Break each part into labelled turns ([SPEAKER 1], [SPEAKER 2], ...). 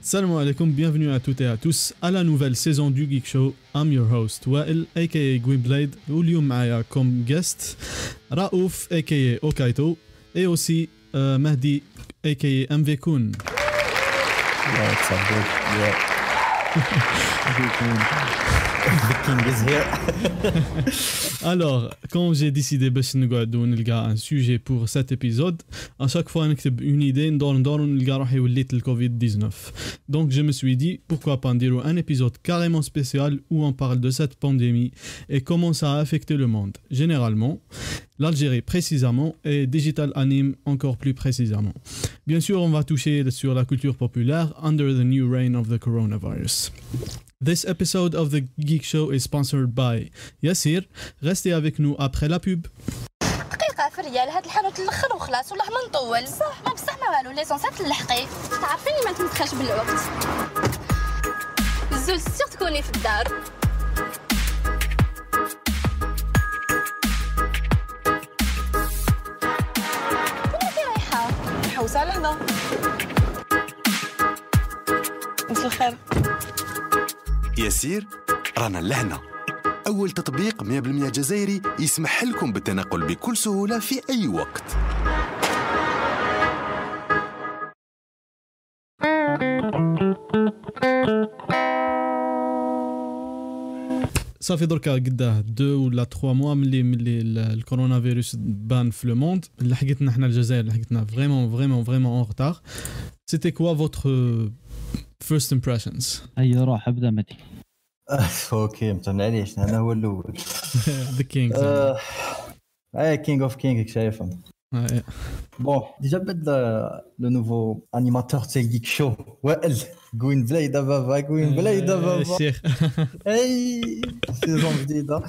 [SPEAKER 1] Salam alaikum, bienvenue à toutes et à tous à la nouvelle saison du Geek Show. I'm your host, Wael, aka Gwynblade, ou Maya comme guest, Raouf, aka Okaito, et aussi euh, Mahdi, aka
[SPEAKER 2] MVKun.
[SPEAKER 1] Alors, quand j'ai décidé ben, de un sujet pour cet épisode, à chaque fois une idée dans le Covid-19. Donc je me suis dit, pourquoi pas dire un épisode carrément spécial où on parle de cette pandémie et comment ça a affecté le monde. Généralement, l'Algérie précisément et Digital Anime encore plus précisément. Bien sûr, on va toucher sur la culture populaire under the new reign of the coronavirus. This episode of the Geek Show is sponsored by Yassir. Restez avec nous après la pub.
[SPEAKER 3] دقيقة في الريال هاد الحانوت الاخر وخلاص والله ما نطول صح ما بصح ما والو ليسونسات تلحقي تعرفيني ما نتمسخاش بالوقت زول سيغ تكوني في الدار
[SPEAKER 4] حوسة لهنا مساء الخير.
[SPEAKER 5] يسير رانا لهنا. أول تطبيق 100% جزائري يسمح لكم بالتنقل بكل سهولة في أي وقت.
[SPEAKER 1] صافي دركا قداه دو ولا تخوا موا ملي ملي ال- الكورونا فيروس بان في لو موند. لحقتنا حنا الجزائر لحقتنا فريمون فريمون فريمون اون retard. سيتي كوا فوتر فيرست امبريشنز
[SPEAKER 6] هيا روح ابدا متي
[SPEAKER 2] أوكي متمنى عليش أنا هو الأول.
[SPEAKER 1] ذا كينج
[SPEAKER 2] آه، أي كينج اوف كينج شايفهم؟ بون ديجا بدا لو نوفو انيماتور تاع جيك شو وائل كوين بلايدا بابا كوين بلايدا بابا
[SPEAKER 1] الشيخ
[SPEAKER 2] اي سيزون جديده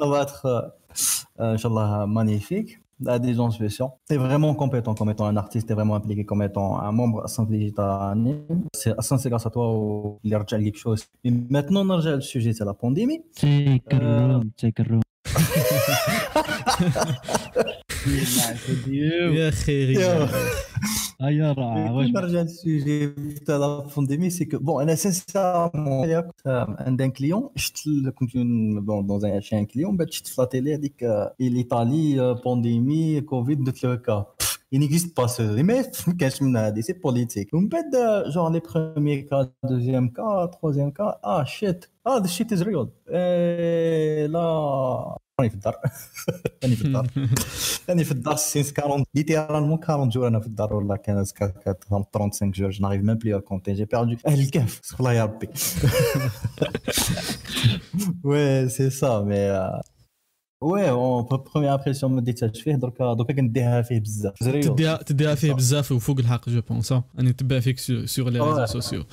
[SPEAKER 2] ça va être euh, inchallah magnifique à des gens spéciaux. T'es vraiment compétent comme étant un artiste, t'es vraiment impliqué comme étant un membre à Saint Digital Anime. C'est ça, c'est grâce à toi où il y a quelque chose. Et maintenant, on a le sujet, c'est la pandémie.
[SPEAKER 6] تيك الروم تيك الروم
[SPEAKER 1] يا خيري
[SPEAKER 6] هيا روح واش
[SPEAKER 2] On a le sujet de la pandémie, c'est que, bon, elle sincèrement, un d'un client, je te comme une, bon, dans un, chez un client, ben, je te la télé, elle dit que et l'Italie, euh, pandémie, Covid, de le cas. Pff, Il n'existe pas ce, mais cache c'est politique. On peut genre les premiers cas, deuxième cas, troisième cas, ah shit, ah the shit is real. Et là, راني في الدار راني في الدار راني في الدار سينس 40 ليتيرالمون 40 جور انا في الدار والله كانت كانت 35 جور جو ناريف ميم بلي ا كونتي جي بيردو اهل الكهف استغفر الله يا ربي وي سي سا مي وي اون بروميير امبرسيون ما ديتهاش فيه دركا دركا كنديها فيه بزاف
[SPEAKER 1] تديها تديها فيه بزاف وفوق الحق جو بونس اني نتبع فيك سور لي ريزو
[SPEAKER 2] Ouais.
[SPEAKER 1] سوسيو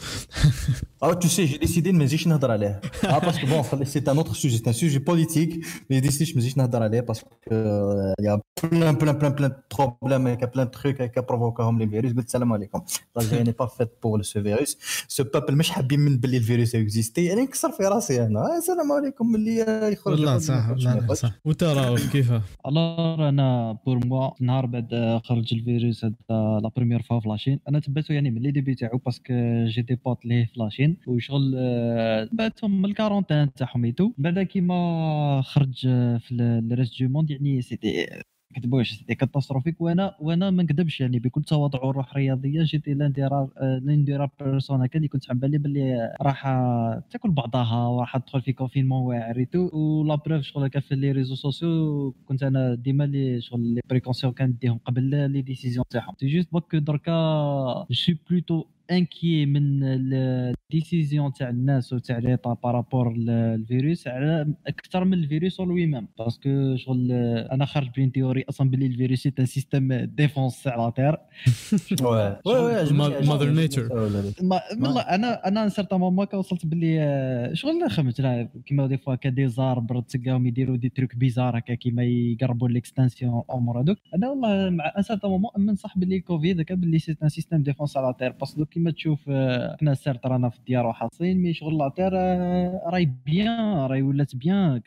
[SPEAKER 2] Ah, tu sais, j'ai décidé de me dire نهضر عليه. Ah, parce que bon, c'est un autre sujet, c'est un sujet politique, mais j'ai décidé de me dire نهضر عليه parce que euh, il y a plein, plein, plein, plein de problèmes, il y a plein de trucs qui provoquent les virus. قلت السلام عليكم. L'Algérie n'est pas faite pour ce virus. Ce peuple مش حابين من باللي الفيروس existé. انا نكسر في راسي انا. آه، السلام عليكم اللي يخرج
[SPEAKER 1] والله
[SPEAKER 2] يخرج، ما
[SPEAKER 1] صح
[SPEAKER 2] يخرجش، ما
[SPEAKER 1] والله
[SPEAKER 2] يخرجش.
[SPEAKER 1] صح وانت راهو كيفاه
[SPEAKER 6] الور أنا بور موا نهار بعد خرج الفيروس هذا لا بروميير فوا في لاشين أنا تبعته يعني من لي ديبي تاعو باسكو جي دي بوت ليه في لاشين وشغل آه، تبعتهم من الكارونتين تاعهم ايتو بعد كيما خرج آه، في الريست دو موند يعني سيتي كتبوش سيتي كاتاستروفيك وأنا وأنا ما نكذبش يعني بكل تواضع وروح رياضية جيتي لأن دي رار لأن دي رار بيرسون هكا اللي كنت عم بالي باللي راح تاكل بعضها وراح تدخل في كونفينمون واعر ولا بروف شغل هكا في لي ريزو سوسيو كنت أنا ديما لي شغل لي بريكونسيون كنديهم قبل لي ديسيزيون تاعهم. سي جوست بوك دركا جو بلوتو انكي من الديسيزيون تاع الناس وتاع ليطا بارابور الفيروس على أكثر من الفيروس لوي ميم باسكو شغل أنا خارج بين تيوري أصلا باللي الفيروس سي ان سيستيم ديفونس تاع لا تير
[SPEAKER 2] وي وي وي
[SPEAKER 1] Mother Nature.
[SPEAKER 6] ما والله أنا أنا سيرتا مومون وصلت باللي آه، شغل خمت لا كيما دي فوا كدي زاربر تلقاهم يديروا دي تروك بيزار هكا كيما يقربوا الاكستنسيون أمور هذوك. أنا والله مع ان سيرتا مومون من صح باللي كوفيد هكا باللي سي ان سيستيم ديفونس على تير باسكو كيما تشوف آه، حنا سيرت رانا في الديار وحاصلين مي شغل لا تير آه، راهي بيان راهي ولات بيان.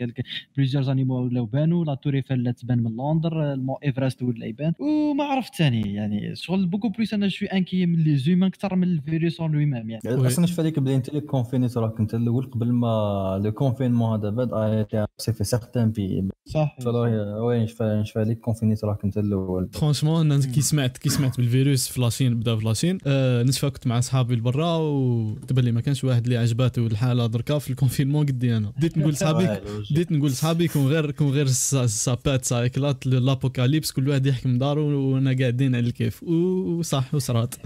[SPEAKER 6] بليزيور زانيمو ولاو بانوا لا تور ايفل لا تبان من لندر المون ايفرست ولا يبان وما عرفت ثاني يعني شغل بوكو بليس أنا شوي انكي من لي زومان أكثر من الفيروس اون لوي ميم يعني.
[SPEAKER 2] أصلا شوف عليك بدا أنت لي كونفينيت راك أنت الأول قبل ما لو كونفينمون هذا بدا سي في سيغتان بي
[SPEAKER 6] صح
[SPEAKER 2] وي نشوف نشوف عليك كونفينيت راك انت الأول
[SPEAKER 1] فرونشمون أنا كي سمعت كي سمعت بالفيروس في لاشين بدا في لاشين آه نشفى كنت مع صحابي لبرا وتبان لي ما كانش واحد اللي عجباته الحالة دركا في الكونفينمون قدي أنا. بديت نقول صحابي بديت نقول صحابي كون غير كون غير سا- سابات سايكلات لابوكاليبس كل واحد يحكي من دارو وأنا قاعدين على الكيف. وصح وصرات.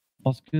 [SPEAKER 6] باسكو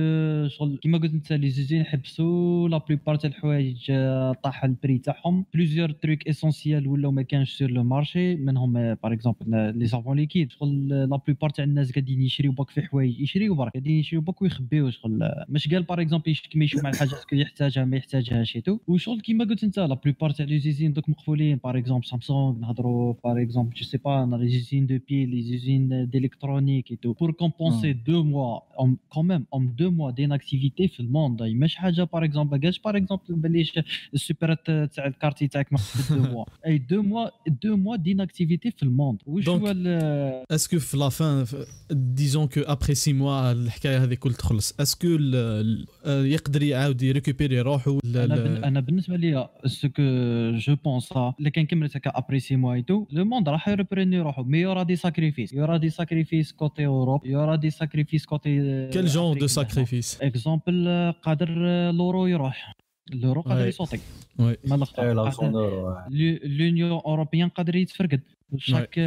[SPEAKER 6] شغل كيما قلت انت لي زوزين حبسوا لا بليبار تاع الحوايج آه، طاح البري تاعهم. بليزيور تروك اسونسيال ولاو ما كانش سور لو مارشي منهم باغ اكزومبل لي سافون ليكيد شغل لا بليبار تاع الناس قاعدين يشريو باك في حوايج يشريو برك قاعدين يشريو باك ويخبيو. شغل آه، مش قال باغ اكزومبل كيما يشوف مع الحاجة اسكو يحتاجها ما يحتاجهاش تو وشغل كيما قلت انت لا بليبار تاع لي زيزين دوك مقفولين باغ اكزومبل سامسونج نهضروا باغ اكزومبل جو سي با لي زيزين دو بي لي زيزين ديليكترونيك اي تو بور كومبونسي دو موا كون ميم اون دو موا دين اكتيفيتي في الموند مش حاجه باغ اكزومبل قالش باغ اكزومبل بلي السوبرات تاع الكارتي تاعك ما خدمت دو موا اي دو موا دو موا دين اكتيفيتي في الموند وش
[SPEAKER 1] Donc,
[SPEAKER 6] هو ال-
[SPEAKER 1] اسكو في لا فان ديزون كو ابري سي موا الحكايه هذه كل تخلص اسكو يقدر يعاود يريكوبيري روحو لا-
[SPEAKER 6] انا
[SPEAKER 1] لا-
[SPEAKER 6] بن- انا بالنسبه لي سو كو جو بونس الا كان كملت هكا ابري سي موا اي تو لو موند راح يريبريني روحو مي يورا دي ساكريفيس يورا دي ساكريفيس كوتي اوروب يورا دي ساكريفيس كوتي
[SPEAKER 1] كيل جون دو ساكريفيس
[SPEAKER 6] اكزومبل قادر لورو يروح لورو قادر. يصوتك
[SPEAKER 1] وي
[SPEAKER 6] ما لونيون اوروبيان قادر يتفرقد شاك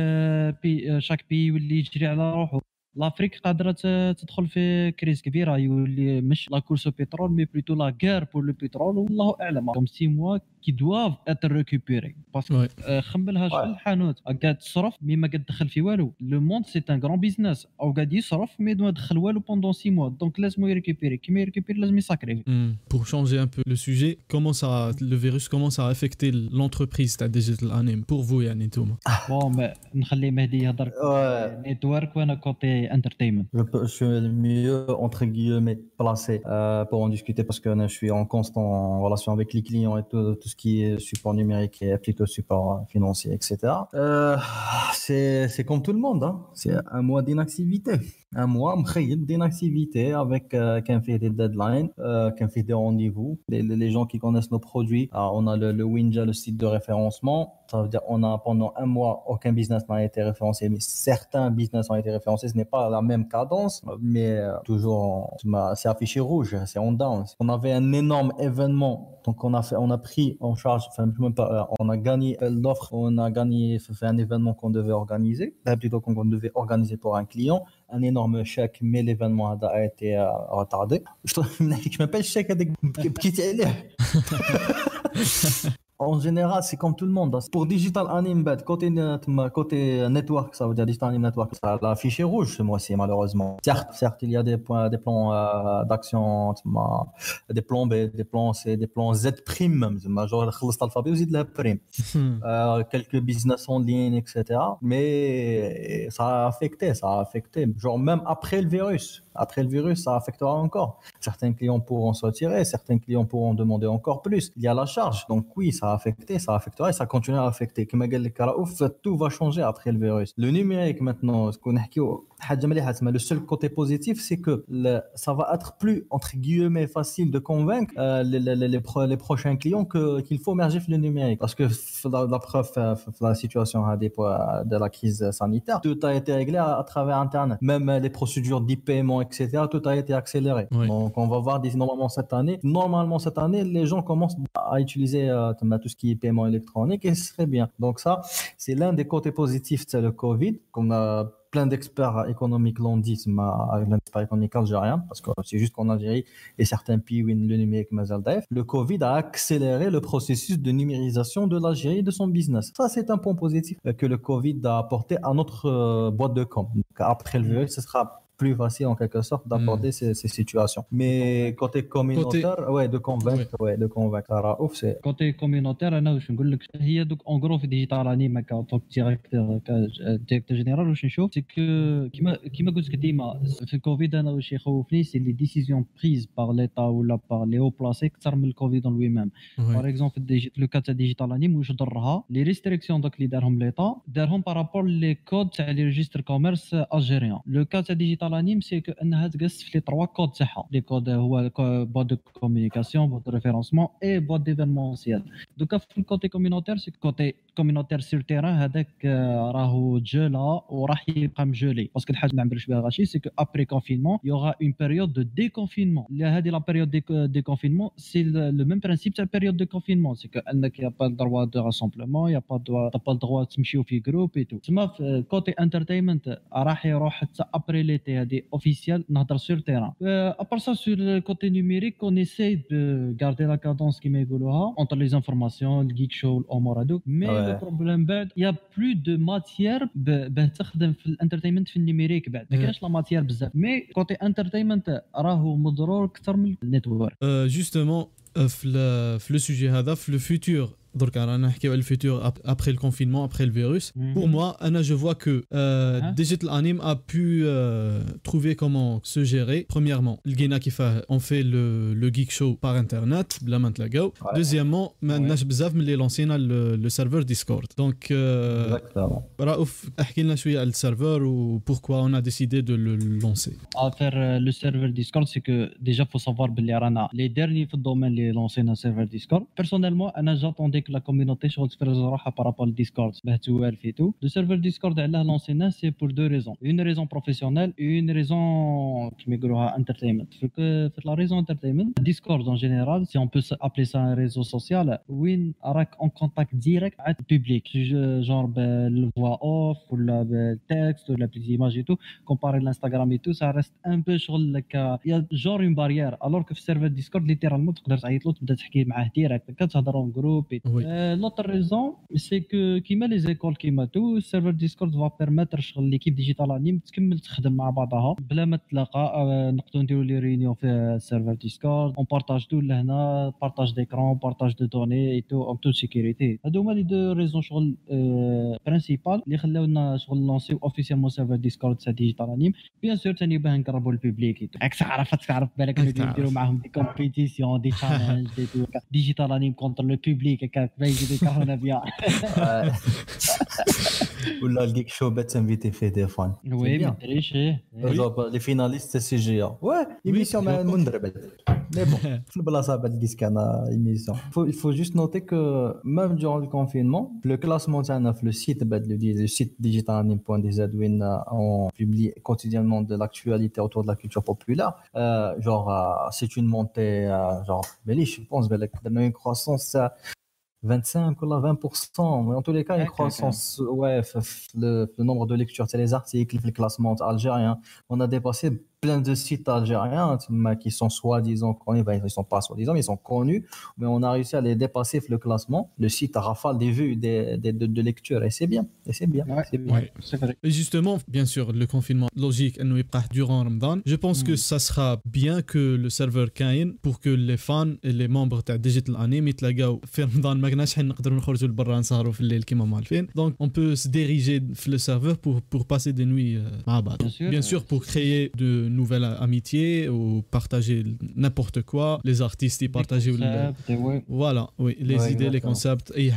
[SPEAKER 6] بي شاك بي يولي يجري على روحه لافريك قادره تدخل في كريز كبيره يولي مش لا كورس بترول مي بلوتو لا غير بور لو بترول والله اعلم كوم سي موا كي دواف اتر ريكوبيري باسكو
[SPEAKER 1] وي
[SPEAKER 6] آه، خملها شغل
[SPEAKER 2] Ouais.
[SPEAKER 6] الحانوت قاعد تصرف مي ما قاعد تدخل في والو لو موند سي ان غران بيزنس او قاعد يصرف مي ما دخل والو بوندون سي موا دونك لازم يريكوبيري كيما يريكوبيري لازم يساكريفي
[SPEAKER 1] Pour changer un peu le sujet, comment ça, le virus commence à affecter l'entreprise تاع Digital Anime pour vous يعني نتوما
[SPEAKER 6] بون ما- نخلي مهدي يهضر
[SPEAKER 2] Ouais.
[SPEAKER 6] نيتورك وانا كوتي انترتينمنت
[SPEAKER 2] Je, peux- je suis le mieux, entre guillemets, placé euh, pour en discuter parce que euh, je suis en constant en relation avec les clients et tout, tout ce qui est support numérique et plutôt support euh, financier, etc. Euh, c'est c'est comme tout le monde, hein. c'est un mois d'inactivité Un mois مخيل d'inactivité avec euh, qu'un fait des deadlines, euh, qu'un fait des rendez-vous. Les, les- les gens qui connaissent nos produits, alors, on a le, le Winja, le site de référencement. Ça veut dire on a pendant un mois aucun business n'a été référencé, mais certains business ont été référencés. Ce n'est pas la même cadence, mais euh, toujours en- c'est affiché rouge, c'est en down. On avait un énorme événement, donc on a fait, on a pris en charge, enfin même pas, euh, on a gagné l'offre, on a gagné fait un événement qu'on devait organiser, euh, plutôt qu'on devait organiser pour un client, un énorme chèque, mais l'événement a été euh, retardé. Je je m'appelle chèque avec en général, c'est comme tout le monde. Hein. Pour Digital Anime Bad, côté, côté euh, network, ça veut dire Digital Anime Network, ça a affiché rouge ce mois-ci, malheureusement. Certes, certes, il y a des, points, des plans euh, d'action, des plans B, des plans C, des plans Z prime, genre l'alphabet de la prime. Hmm. Euh, quelques business en ligne, etc. Mais ça a affecté, ça a affecté. Genre même après le virus, après le virus, ça affectera encore. Certains clients pourront se retirer, certains clients pourront demander encore plus. Il y a la charge, donc oui, ça ça a affecté, ça affectera et ça continue à affecter. Comme je l'ai tout va changer après le virus. Le numérique maintenant, ce qu'on a oh, le seul côté positif, c'est que ça va être plus, entre guillemets, facile de convaincre euh, les, pro, les, prochains clients que, qu'il faut merger le numérique. Parce que la, la preuve, euh, la situation hein, de la crise sanitaire, tout a été réglé à, travers Internet. Même euh, les procédures d'e-paiement, etc., tout a été accéléré. Donc on va voir normalement cette année, normalement cette année, les gens commencent à utiliser tout ce qui est paiement électronique et ce serait bien. Donc, ça, c'est l'un des côtés positifs de le Covid, qu'on a plein d'experts économiques l'ont dit, c'est ma- un expert économique algérien, parce que c'est juste qu'en Algérie et certains pays où le numérique le Covid a accéléré le processus de numérisation de l'Algérie et de son business. Ça, c'est un point positif que le Covid a apporté à notre euh, boîte de com. Après le virus, ce sera plus facile en quelque sorte d'aborder ces, ces situations. Mais côté communautaire, ouais, de convaincre, ouais, de convaincre Raouf, c'est
[SPEAKER 6] كوتي كوميونيتير انا واش نقول لك هي دوك اون غرو في ديجيتال انيم هكا طوك ديريكتور ديريكتور جينيرال واش نشوف سي كو كيما كيما قلت لك ديما في الكوفيد انا واش يخوفني سي لي ديسيزيون بريز بار ليتا ولا بار لي هو بلاسي اكثر من الكوفيد اون لوي ميم باغ اكزومبل في الديجي- في لو كا تاع ديجيتال انيم واش ضرها لي ريستريكسيون دوك اللي دارهم ليطا دارهم بارابور لي كود تاع لي ريجستر كوميرس الجيريان لو كا تاع ديجيتال انيم سي كو انها تقص في لي تروا كود تاعها لي كود هو بواد دو كوميونيكاسيون بواد دو ريفيرونسمون اي بواد ديفينمونسيال دوكا في الكوتي كوميونيتير سي كوتي كوميونيتير سير تيران هذاك آه، راهو تجولا وراح يبقى مجولي باسكو الحاجه اللي ما نعبرش بها غاشي سي كو ابري كونفينمون يوغا اون بيريود دو ديكونفينمون اللي هذه لا بيريود دي كونفينمون سي لو ميم برانسيب تاع بيريود دو كونفينمون سي كو انك يا با دروا دو راسومبلومون يا با دوا با دروا تمشيو في جروب اي تو تسمى في كوتي انترتينمنت راح يروح حتى ابري ليتي هذه اوفيسيال نهضر سور تيران ابار سا سور الكوتي نيميريك اون اساي دو غاردي لا كادونس كيما يقولوها اونتر لي انفورماسيون الجيك شو الامور هذوك مي
[SPEAKER 2] Ouais.
[SPEAKER 6] لو بروبليم بعد يا بلو دو ماتيير باه تخدم في الانترتينمنت في النيميريك بعد ما
[SPEAKER 1] Ouais.
[SPEAKER 6] كاينش لا ماتيير بزاف مي كوتي انترتينمنت راهو مضرور اكثر من النيتورك
[SPEAKER 1] Euh, justement, euh, في ال- في le sujet هذا في le futur futur après le confinement, après le virus.
[SPEAKER 6] Mm -hmm.
[SPEAKER 1] Pour moi, Anna, je vois que euh,
[SPEAKER 6] hein?
[SPEAKER 1] Digital Anime a pu euh, trouver comment se gérer. Premièrement, le qui fait, on fait le, le Geek Show par Internet, la
[SPEAKER 2] ouais.
[SPEAKER 1] Deuxièmement, ah maintenant, ouais. les lancé le, le serveur Discord. Donc, euh,
[SPEAKER 2] Exactement.
[SPEAKER 1] Raouf, le serveur ou pourquoi on a décidé de le lancer?
[SPEAKER 6] À faire euh, le serveur Discord, c'est que déjà, faut savoir les derniers domaines les lancés dans le serveur Discord. Personnellement, j'attendais que la communauté شغل تفرز روحها par rapport au Discord باه توالف et tout. Le serveur Discord علاه لونسيناه c'est pour deux raisons. Une raison professionnelle et une raison كيما يقولوها entertainment. في ك- في la raison entertainment, Discord en général, si on peut appeler ça un réseau social, وين راك en contact direct مع الببليك genre بالvoix off ولا بالتكست ولا بالإيماج et tout. comparé l'Instagram et tout, ça reste un peu شغل لك il y a genre une barrière alors que في السيرفر ديسكورد ليترالمون تقدر تعيط له تبدا تحكي معاه ديريكت هكا تهضروا جروب لوتر ريزون سي كو كيما لي زيكول كيما تو السيرفر ديسكورد فا بيرميتر شغل ليكيب ديجيتال انيم تكمل تخدم مع بعضها بلا ما تلاقى آه، نقدروا نديروا لي ريونيون في السيرفر ديسكورد اون بارطاج تو لهنا بارطاج ديكرون بارطاج دو دوني اي تو اون تو سيكوريتي هادو هما لي دو ريزون شغل برينسيبال اللي خلاونا شغل لونسيو اوفيسيالمون سيرفر ديسكورد تاع ديجيتال انيم بيان سور ثاني باه نقربوا tout. راك تعرف تعرف بالك نديروا. معاهم دي كومبيتيسيون دي تشالنج دي ديجيتال انيم كونتر لو بوبليك هكاك باش يزيدوا يكرهونا بيان
[SPEAKER 2] Ouais. ولا الجيك شو بات انفيتي فيه دي فان
[SPEAKER 6] وي ما ادريش ايه
[SPEAKER 2] Genre, les finalistes c'est CGA. Ouais, émission
[SPEAKER 1] je
[SPEAKER 2] mais
[SPEAKER 1] pense.
[SPEAKER 2] Mundrebel. Mais bon, في البلاصه بعد الكيسكانا émission. Faut, il faut juste noter que même durant le confinement, le classement تاعنا في le site بعد le, le site digitalanime.dz وين on publie quotidiennement de l'actualité autour de la culture populaire. Euh, genre euh, c'est une montée euh, genre بليش je pense بالك درنا une croissance euh, 25 ou là 20%. Mais en tous les cas, une croissance, ouais, le, le nombre de lectures, c'est les articles, le classement algérien. On a dépassé plein de sites algériens تما qui sont soi-disant connus, ben, ils sont pas soi-disant, mais ils sont connus, mais on a réussi à les dépasser le classement. Le site a rafale des vues, des, des- de, de lecture, et c'est bien, et c'est bien,
[SPEAKER 6] Ouais.
[SPEAKER 2] c'est bien.
[SPEAKER 1] Ouais.
[SPEAKER 6] C'est vrai.
[SPEAKER 1] Et justement, bien sûr, le confinement logique انه يبقى durant Ramadan. Je pense que ça sera bien que le serveur كاين pour que les fans et les membres تاع Digital Anime يتلاقاو في رمضان ما كناش حين نقدروا نخرجوا لبرا نسهروا في الليل كيما مالفين. Donc on peut se diriger في le serveur pour pour passer des nuits euh, مع بعض.
[SPEAKER 6] Bien sûr.
[SPEAKER 1] Bien sûr, pour créer de nouvelle amitié ou partager n'importe quoi. Les artistes,
[SPEAKER 6] ils partagent.
[SPEAKER 1] Voilà, oui, les idées, les concepts, et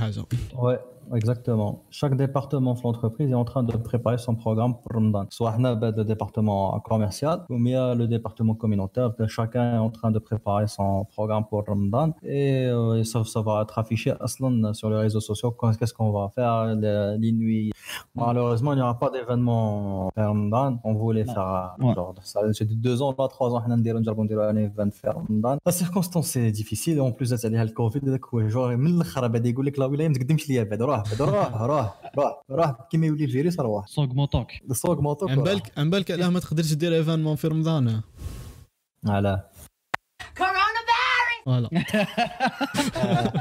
[SPEAKER 2] Ouais. exactement. Chaque département de l'entreprise est en train de préparer son programme pour Ramadan. Soit on a ben, le département commercial, ou bien le département communautaire. Ben, Chacun est en train de préparer son programme pour Ramadan. Et euh, ça, ça va être affiché aslan sur les réseaux sociaux. Quand- Qu'est-ce qu'on va faire les, les nuits. Malheureusement, il n'y aura pas d'événement pour Ramadan. On voulait
[SPEAKER 6] Non.
[SPEAKER 2] faire
[SPEAKER 6] Ouais.
[SPEAKER 2] genre, ça c'est de deux ans, là, trois ans, on a نجربوا نديروا un événement في Ramadan. La circonstance c'est difficile. En plus, c'est عليها الكوفيد هذاك هو genre من الاخر بدا يقول لك لا ولا ما تقدمش ليا بعد روح راه راه راه راه راه كيما يولي الفيروس راه
[SPEAKER 6] واحد سوق
[SPEAKER 2] موطوك سوق موطوك
[SPEAKER 1] ان بالك ان بالك علاه ما تقدرش دير ايفانمون في رمضان.
[SPEAKER 2] علاه
[SPEAKER 1] فوالا.
[SPEAKER 2] آه، آه،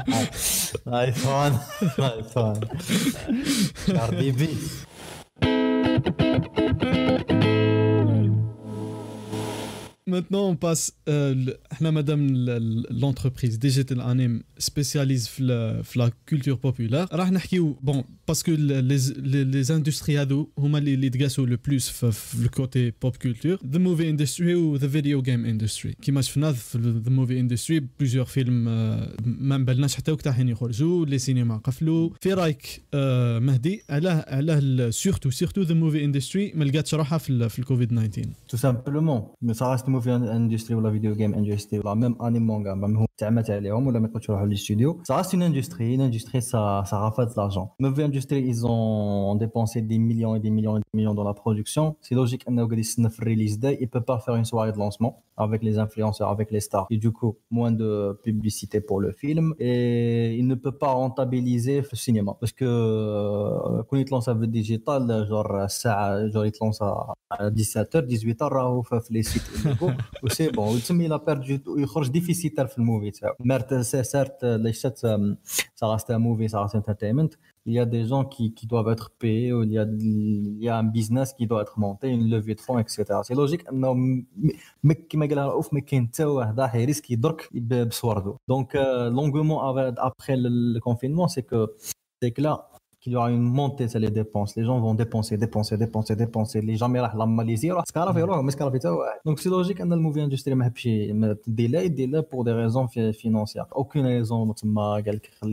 [SPEAKER 2] نايس وان نايس وان كاردي بي
[SPEAKER 1] Maintenant, on passe. Euh, le- احنا مادام ال- ال- l'entreprise Digital Anime spécialise في ال- في la culture populaire راح نحكيو bon parce que ال- les les, les industries هذو هما اللي اللي تقاسوا le plus في, في le côté pop culture the movie industry و the video game industry كيما شفنا في ال- the movie industry plusieurs فيلم آه، ما مبلناش حتى وقت حين يخرجوا لي سينما قفلوا في رايك آه، مهدي علاه علاه سورتو سورتو the movie industry ما لقاتش روحها في ال- في الكوفيد 19
[SPEAKER 2] tout simplement mais ça reste movie industry ولا فيديو جيم industry ولا même anime manga même هو تعمت عليهم ولا ما يقدرش يروحوا للاستوديو ça reste une industrie une industrie ça ça rafale de l'argent movie industry ils ont dépensé des millions et des millions et des millions dans la production c'est logique انه قاعد يستنى في الريليز داي il peut pas faire une soirée de lancement avec les influenceurs avec les stars et du coup moins de publicité pour le film et il ne peut pas rentabiliser في السينما parce que euh, كون يتلونس في الديجيتال جور الساعه جور يتلونس à 17h 18h راهو في في لي سيت وسي بون وتسمي لا بيرد يخرج ديفيسيتال في الموفي تاعو مارت سيرت ليشت ça reste un movie ça reste entertainment il y a des gens qui, qui doivent être payés, il, y a, il y a un business qui doit être monté, une levée de fonds, etc. C'est logique. Donc, euh, longuement après le, le confinement, c'est que, c'est que là, qu'il y aura une montée sur les dépenses. Les gens vont dépenser, dépenser, dépenser, dépenser. Les gens mirent la Malaisie, Donc c'est logique qu'un movie industriel mais délai, délai pour des raisons financières. Aucune raison,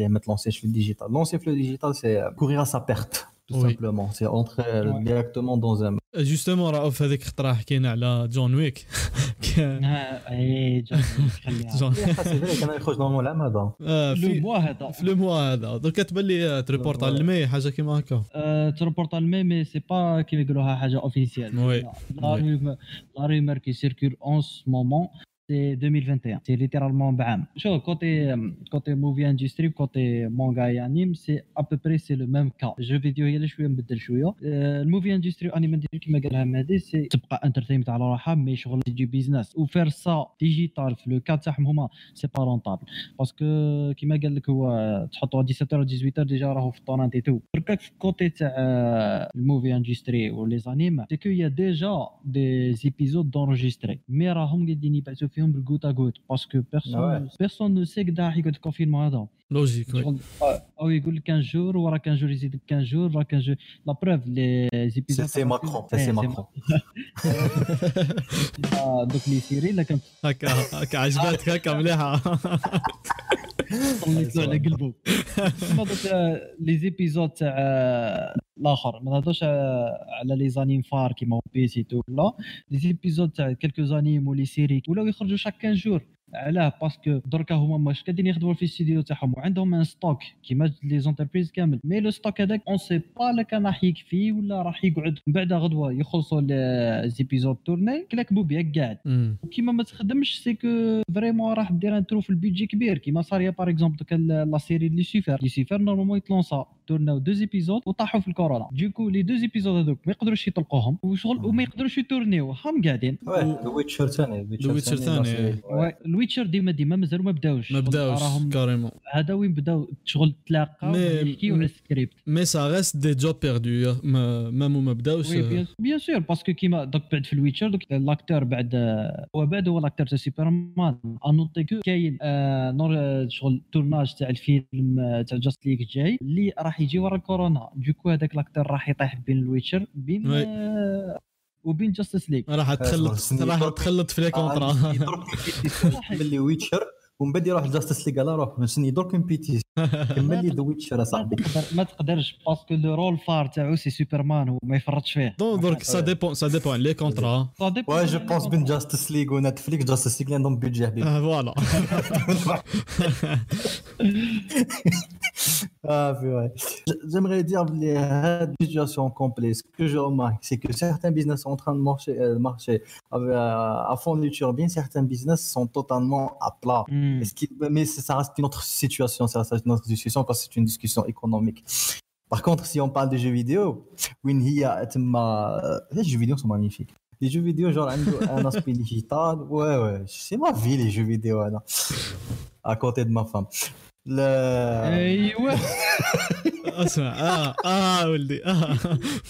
[SPEAKER 2] mettre lancer le digital. Lancer sur le digital, c'est euh, courir à sa perte tout simplement. C'est entrer
[SPEAKER 6] euh,
[SPEAKER 2] directement dans un
[SPEAKER 1] جوستومون رأوف هذيك خطرة حكينا على جون ويك
[SPEAKER 6] آه، اي جون خليها.
[SPEAKER 2] c'est vrai كان يخرج نورمال العام هذا.
[SPEAKER 1] آه،
[SPEAKER 6] لو
[SPEAKER 1] في
[SPEAKER 6] موا هذا.
[SPEAKER 1] في لو موا هذا. درك تبان لي تريبورت على المي حاجة كيما هكا.
[SPEAKER 6] آه، تربورت المي مي سي با كيما يقولوها حاجة اوفيسيال
[SPEAKER 1] وي.
[SPEAKER 6] لا رومر كي سيركول اون مومون سي 2021 سي ليترالمون بعام شوف كوتي كوتي موفي اندستري كوتي مونغا اي انيم سي ابوبري سي لو ميم كا جو فيديو هي اللي شويه مبدل شويه آه، الموفي اندستري انيم اندستري كيما قالها مهدي سي تبقى انترتينمنت على روحها مي شغل تجي بيزنس وفير سا ديجيتال في لو كا تاعهم هما سي با رونطابل باسكو كيما قال لك هو تحطوا 17 18 ديجا راهو في الطورنت اي تو بركا في الكوتي تاع آه، الموفي اندستري ولي زانيم سي كو يا ديجا دي زيبيزود دونجستري مي راهم قاعدين يبعثوا فيهم بالكوت ا كوت باسكو بيرسون
[SPEAKER 2] Ouais.
[SPEAKER 6] بيرسون نو سي قدا راح يقعد الكونفينمون هذا
[SPEAKER 1] لوجيك وي
[SPEAKER 6] شغل او يقول لك 15 جور ورا 15 جور يزيد 15 جور ورا 15 جور لا بروف لي
[SPEAKER 2] C'est
[SPEAKER 6] زيبيزود
[SPEAKER 2] c'est Macron. C'est c'est Macron.
[SPEAKER 6] دوك لي سيري لا كان
[SPEAKER 1] هكا هكا عجباتك هكا مليحه
[SPEAKER 6] طليت له على قلبه. لي زيبيزود تاع آه، الآخر. ما نهضرش آه، على لي زانيم فار كيما بيسي تو لا. لي زيبيزود تاع كيلكو زانيم ولي سيري ولاو يخرجوا شاك 15 جور. علاه باسكو دركا هما ماش قاعدين يخدموا في الاستديو تاعهم وعندهم ان ستوك كيما لي زونتربريز كامل. مي لو ستوك هذاك اون سي با لا كان راح يكفي ولا راح يقعد. من بعد غدوة يخلصوا ليزيبيزود تورني كلاكبوا بيه قاعد. وكيما ما تخدمش سي كو فريمون راح دير ان ترو في البيدجي كبير. كيما صار يا باغ اكزومبل لا سيري لي سيفر لي سيفر نورمالمون يتلونسا تورناو دو ايبيزود وطاحوا في الكورونا. دوكو لي دو ايبيزود هذوك ما يقدروش يطلقوهم وشغل وما يقدروش يتورنيو. هم قاعدين.
[SPEAKER 2] ويتشر ثاني
[SPEAKER 1] Witcher ثاني.
[SPEAKER 6] الويتشر ديما ديما مازالوا ما بداوش.
[SPEAKER 1] ما بداوش كاريمون
[SPEAKER 6] هذا وين بداو؟ شغل تلاقاو
[SPEAKER 1] مي-
[SPEAKER 6] يحكيو على السكريبت.
[SPEAKER 1] مي سا ريست دي جوب بيردو مام ما بداوش.
[SPEAKER 6] بيان سور باسكو كيما دوك بعد في الويتشر دوك لاكتور بعد هو بعد هو لاكتور تاع سوبرمان انوتي كو كاين آه، نور شغل تورناج تاع الفيلم آه، تاع جاست ليك جاي اللي راح يجي ورا الكورونا دوكو هذاك لاكتور راح يطيح بين الويتشر بين. آه، وبين جاستس ليك
[SPEAKER 1] راح تخلط
[SPEAKER 2] سني
[SPEAKER 1] راح تخلط في لي كونترا
[SPEAKER 2] ملي ويتشر ومن بعد يروح جاستس ليغ على روح نسني درك بيتي كمل لي ذا ويتشر
[SPEAKER 6] ما
[SPEAKER 2] اصاحبي
[SPEAKER 6] ما تقدرش باسكو لو رول فار تاعو سي سوبرمان وما يفرطش فيه.
[SPEAKER 1] دونك درك سا ديبون سا ديبون لي كونترا
[SPEAKER 2] pense
[SPEAKER 6] raison.
[SPEAKER 2] bien Justice League ou Netflix, Justice League, عندهم budget حبيبي.
[SPEAKER 1] فوالا
[SPEAKER 2] Ah, j'aimerais dire les situations complètes Ce que je remarque, c'est que certains business sont en train de marcher, euh, marcher euh, à fond du turbine. Certains business sont totalement à plat.
[SPEAKER 6] Hmm.
[SPEAKER 2] Mais ça reste une autre situation. Ça reste une autre discussion parce que c'est une discussion économique. Par contre, si on parle de jeux vidéo, Winhia, euh, les jeux vidéo sont magnifiques. Les jeux vidéo, genre un aspect digital, ouais, ouais, c'est ma vie les jeux vidéo, à côté de ma femme. Le...
[SPEAKER 6] ايوه
[SPEAKER 1] اسمع اه اه ولدي اه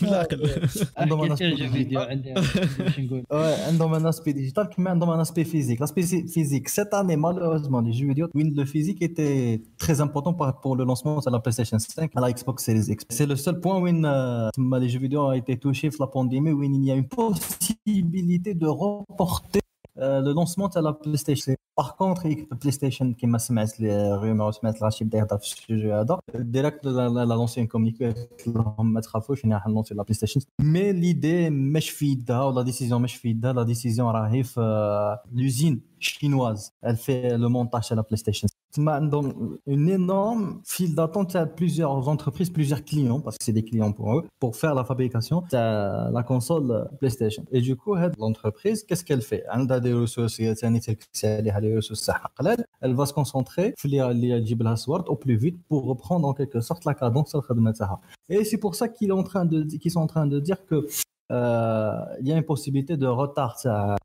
[SPEAKER 1] بالعقل
[SPEAKER 2] عندهم un
[SPEAKER 6] احكي
[SPEAKER 2] aspect
[SPEAKER 6] لك فيديو
[SPEAKER 2] digital.
[SPEAKER 6] عندي باش نقول
[SPEAKER 2] Ouais, عندهم un aspect digital comme عندهم un aspect physique. L'aspect phy- physique, cette année, malheureusement, les jeux vidéo, oui, le physique était très important par- pour le lancement de la PlayStation 5 à la Xbox Series X. C'est le seul point où une, euh, les jeux vidéo ont été touchés par la pandémie, où il y a une possibilité de reporter euh, le lancement de la PlayStation. Par contre, la PlayStation qui m'a semé les rumeurs, semé la chip derrière ce sujet là, direct la la- la lancé un communiqué لهم ما تخافوش احنا حنلونسي لا بلاي ستيشن مي ليدي مش في يدها ولا ديسيزيون مش في يدها لا ديسيزيون راهي في لوزين chinoise elle fait le montage à la PlayStation تما عندهم une énorme file d'attente à plusieurs entreprises plusieurs clients parce que c'est des clients pour eux pour faire la fabrication de la console PlayStation et du coup هاد l'entreprise qu'est-ce qu'elle fait عندها des ressources ثاني تركز عليها elle va se concentrer au plus vite pour reprendre en quelque sorte la cadence de la Madzara. et c'est pour ça qu'ils sont en train de dire qu'il euh, y a une possibilité de retard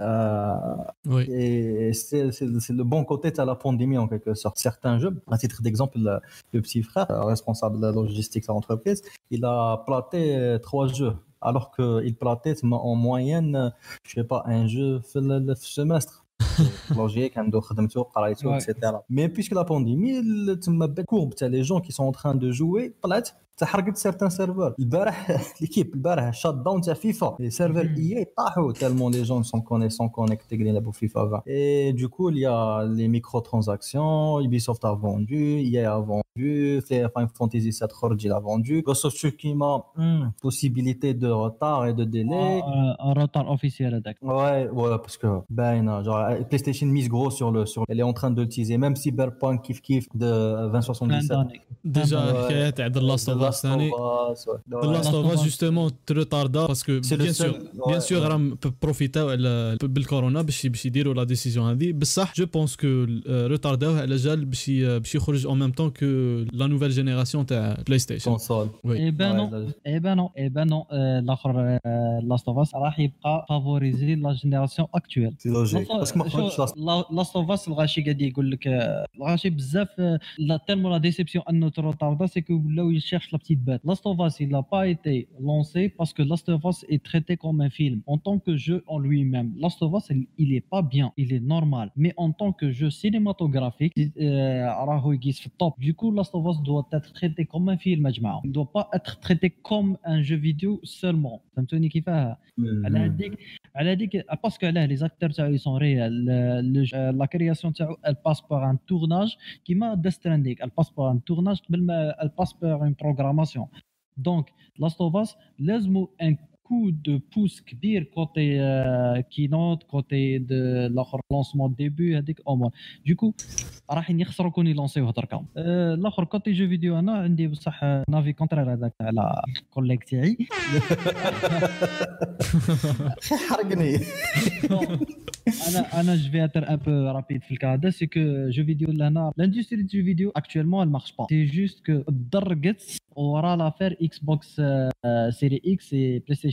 [SPEAKER 2] Euh,
[SPEAKER 1] oui.
[SPEAKER 2] Et c'est, le bon côté de la pandémie en quelque sorte. Certains jeux, à titre d'exemple, le, le, petit frère, euh, responsable de la logistique de l'entreprise, il a platé euh, trois jeux, alors qu'il platait en moyenne, je sais pas, un jeu le semestre logique عنده خدمته قرايته
[SPEAKER 6] Ouais.
[SPEAKER 2] etc. Mais puisque la pandémie, ال- تما بات courbe تاع les gens qui sont en train de jouer طلعت تحرقت certains serveurs. البارح l'équipe البارح شات داون تاع فيفا les serveurs
[SPEAKER 6] Mhm.
[SPEAKER 2] EA طاحوا tellement les gens sont connectés sont connectés اللي يلعبوا FIFA 20. Et du coup, il y a les microtransactions, Ubisoft a vendu, EA a vendu, Final Fantasy 7 خرج il a vendu. Ghost of Tsushima, hmm, possibilité de retard et de délai.
[SPEAKER 6] روتار اوفيسيال هذاك
[SPEAKER 2] Ouais, ouais, parce que ben, genre, PlayStation mise gros sur le, sur, elle est en train de le teaser, même Cyberpunk kiff kiff de 2077.
[SPEAKER 1] ديجا
[SPEAKER 2] Ouais.
[SPEAKER 1] حكايه تاع ذا لاست
[SPEAKER 2] The
[SPEAKER 1] اوف اس
[SPEAKER 2] Last
[SPEAKER 1] ثاني
[SPEAKER 2] of Us, ouais.
[SPEAKER 1] ذا
[SPEAKER 2] Ouais.
[SPEAKER 1] لاست
[SPEAKER 6] Last
[SPEAKER 1] اوف
[SPEAKER 6] of
[SPEAKER 1] اس
[SPEAKER 6] Us.
[SPEAKER 1] جوستومون تروطاردا باسكو
[SPEAKER 2] C'est le
[SPEAKER 1] بيان سور
[SPEAKER 2] seul-
[SPEAKER 1] بيان
[SPEAKER 2] ouais,
[SPEAKER 1] سور
[SPEAKER 2] ouais.
[SPEAKER 1] راهم بروفيتاو على بالكورونا باش باش يديروا لا ديسيزيون هذه بصح جو بونس كو روتارداوه على جال باش ي- باش يخرج اون ميم طون كو لا نوفيل جينيراسيون تاع بلاي ستيشن
[SPEAKER 2] Console.
[SPEAKER 1] وي
[SPEAKER 6] اي بان
[SPEAKER 2] Ouais,
[SPEAKER 6] نو
[SPEAKER 2] là-
[SPEAKER 6] اي بان نو اي بان نو آه، الاخر لاست اوف اس راح يبقى فافوريزي لا جينيراسيون اكتويل
[SPEAKER 2] C'est logique. Parce que moi, je lance-
[SPEAKER 6] لاست اوف اس الغاشي قاعد يقول لك آه، الغاشي بزاف آه، لا تيرمون لا ديسيبسيون انه تروطاردا سي كو ولاو يشيرش لا بتيت بات لاست اوف اس il n'a pas été lancé parce que Last of Us est traité comme un film en tant que jeu en lui-même Last of Us il- il est pas bien il est normal mais en tant que jeu cinématographique euh, راهو يقيس في الطوب du coup Last of Us doit être traité comme un film يا جماعه il doit pas être traité comme un jeu vidéo seulement فهمتوني كيفاه على
[SPEAKER 2] Mhm.
[SPEAKER 6] هذيك على هذيك باسكو علاه لي زاكتور تاعو سون ريال لا كرياسيون تاعو elle passe par un tournage كيما Death Stranding elle passe par un tournage قبل ما elle passe par une programmation donc Last of Us لازمو ان كو دو بوس كبير كوتي كينوت كوتي دو الاخر لونسمون ديبي هذيك امور دوكو راح يخسروا كون يلونسيوه دركا آه، الاخر كوتي جو فيديو انا عندي بصح نافي كونترير هذاك على الكوليك تاعي
[SPEAKER 2] حرقني
[SPEAKER 6] انا انا جو في اتر ان بو رابيد في الكادا سي كو جو فيديو لهنا لاندستري دو جو فيديو اكtuellement elle marche pas سي جوست كو درقت ورا لافير اكس بوكس سيري اكس اي بلاي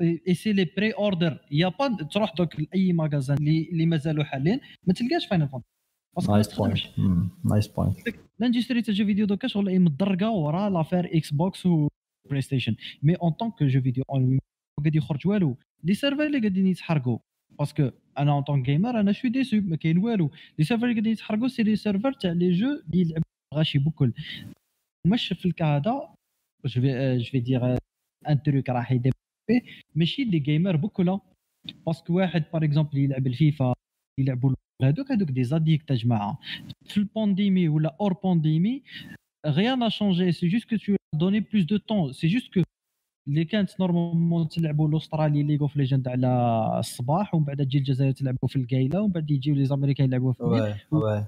[SPEAKER 6] اي سي لي بري اوردر يا با تروح دوك لأي ماغازان اللي اللي مازالوا حالين ما تلقاش فاينل فانتسي
[SPEAKER 2] نايس بوينت نايس بوينت
[SPEAKER 6] لاندستري تاع جو فيديو دوكا شغل اي مدرقه ورا لافير إكس بوكس و بلاي ستيشن مي اون طون كو جو فيديو اون قاعد يخرج والو. لي سيرفر اللي قاعدين يتحرقوا. باسكو أنا اون طون جيمر أنا شوي ديسو ما كاين والو. لي سيرفر اللي قاعدين يتحرقوا سي لي سيرفر تاع لي جو اللي يلعبوا غاشي بكل. مش في الكا هذا جو في جو في دير ان تروك راح يدير ماشي لي جيمر بكل باسكو واحد باغ اكزومبل يلعب الفيفا يلعبوا هذوك هذوك دي زاديكت يا جماعة. في البانديمي ولا اور بانديمي n'a changé. C'est juste que tu as donné plus de temps. C'est juste que اللي كانت نورمالمون تلعبوا الأسترالي ليغ اوف ليجند على الصباح ومن بعد تجي الجزائر تلعبوا في القايلة ومن بعد يجيو لي زاميريكان يلعبوا في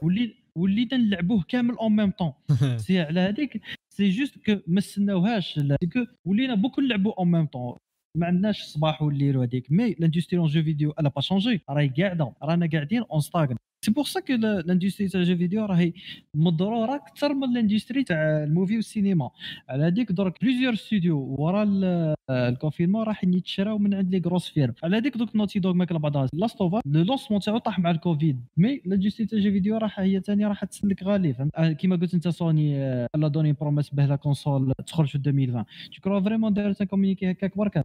[SPEAKER 6] واللي ولينا نلعبوه كامل اون ميم طون سي على هذيك سي جوست كو ما استناوهاش لا، سي كو ولينا بوكو نلعبوا اون ميم طون ما عندناش الصباح والليل وهذيك مي لاندستري اون جو فيديو الا با شونجي راهي قاعدة. رانا قاعدين اون ستاغن سي بور سا كو لاندستري تاع جو فيديو راهي مضرورة أكثر من لاندستري تاع الموفي والسينما. على هذيك درك بليزيور ستوديو ورا ال- الكونفينمون راح يتشراو من عند لي غروس فيرم على هذيك دوك نوتي دوغ ماكله لاست اوف لو لونسمون تاعو طاح مع الكوفيد. مي لاندستري تاع جو فيديو راح هي ثاني راح تسلك غالي. آه، كيما قلت أنت سوني لا دوني بروميس به لا كونسول تخرج في 2020 tu crois vraiment دارت كومونيكي هكاك برك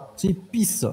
[SPEAKER 2] C'est peace.